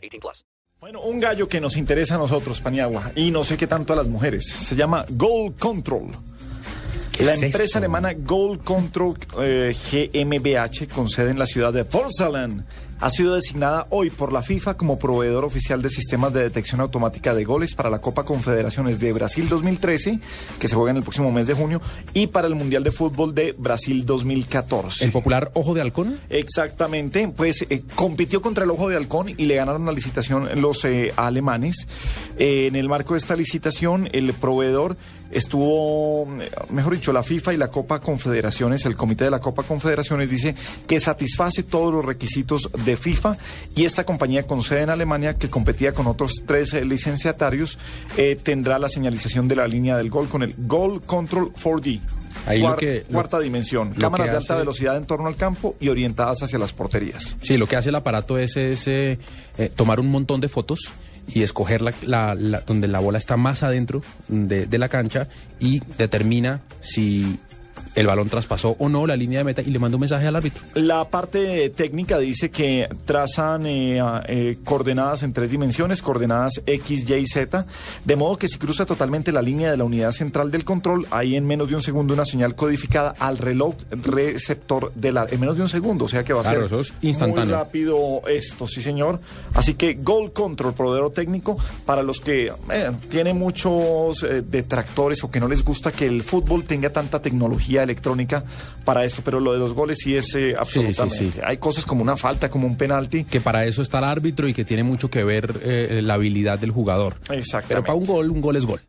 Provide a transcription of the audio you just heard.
18 plus. Bueno, un gallo que nos interesa a nosotros, Paniagua, y no sé qué tanto a las mujeres. Se llama Gold Control. La empresa alemana Gold Control eh, GmbH, con sede en la ciudad de Porcelain, ha sido designada hoy por la FIFA como proveedor oficial de sistemas de detección automática de goles para la Copa Confederaciones de Brasil 2013, que se juega en el próximo mes de junio, y para el Mundial de Fútbol de Brasil 2014. ¿El popular Ojo de Halcón? Exactamente, pues eh, compitió contra el Ojo de Halcón y le ganaron la licitación los eh, alemanes. Eh, en el marco de esta licitación, el proveedor estuvo, mejor dicho, la FIFA y la Copa Confederaciones, el comité de la Copa Confederaciones dice que satisface todos los requisitos de FIFA y esta compañía con sede en Alemania que competía con otros tres eh, licenciatarios eh, tendrá la señalización de la línea del gol con el Goal Control 4D. Ahí lo Cuar- que- lo- cuarta dimensión, cámaras de alta velocidad en torno al campo y orientadas hacia las porterías. Sí, lo que hace el aparato es, es, eh, eh, tomar un montón de fotos y escoger la, la- la- donde la bola está más adentro de, de la cancha y determina si el balón traspasó o no la línea de meta y le manda un mensaje al árbitro. La parte técnica dice que trazan eh, eh, coordenadas en tres dimensiones, coordenadas X, Y y Z, de modo que si cruza totalmente la línea de la unidad central del control, hay en menos de un segundo una señal codificada al reloj receptor del en menos de un segundo, o sea que va a Claro, ser es instantáneo. muy rápido esto, sí señor. Así que Gold Control, proveedor técnico, para los que eh, tienen muchos eh, detractores o que no les gusta que el fútbol tenga tanta tecnología electrónica para esto, pero lo de los goles sí es eh, absolutamente. sí. Hay cosas como una falta, como un penalti. Que para eso está el árbitro y que tiene mucho que ver eh, la habilidad del jugador. Exactamente. Pero para un gol, un gol es gol.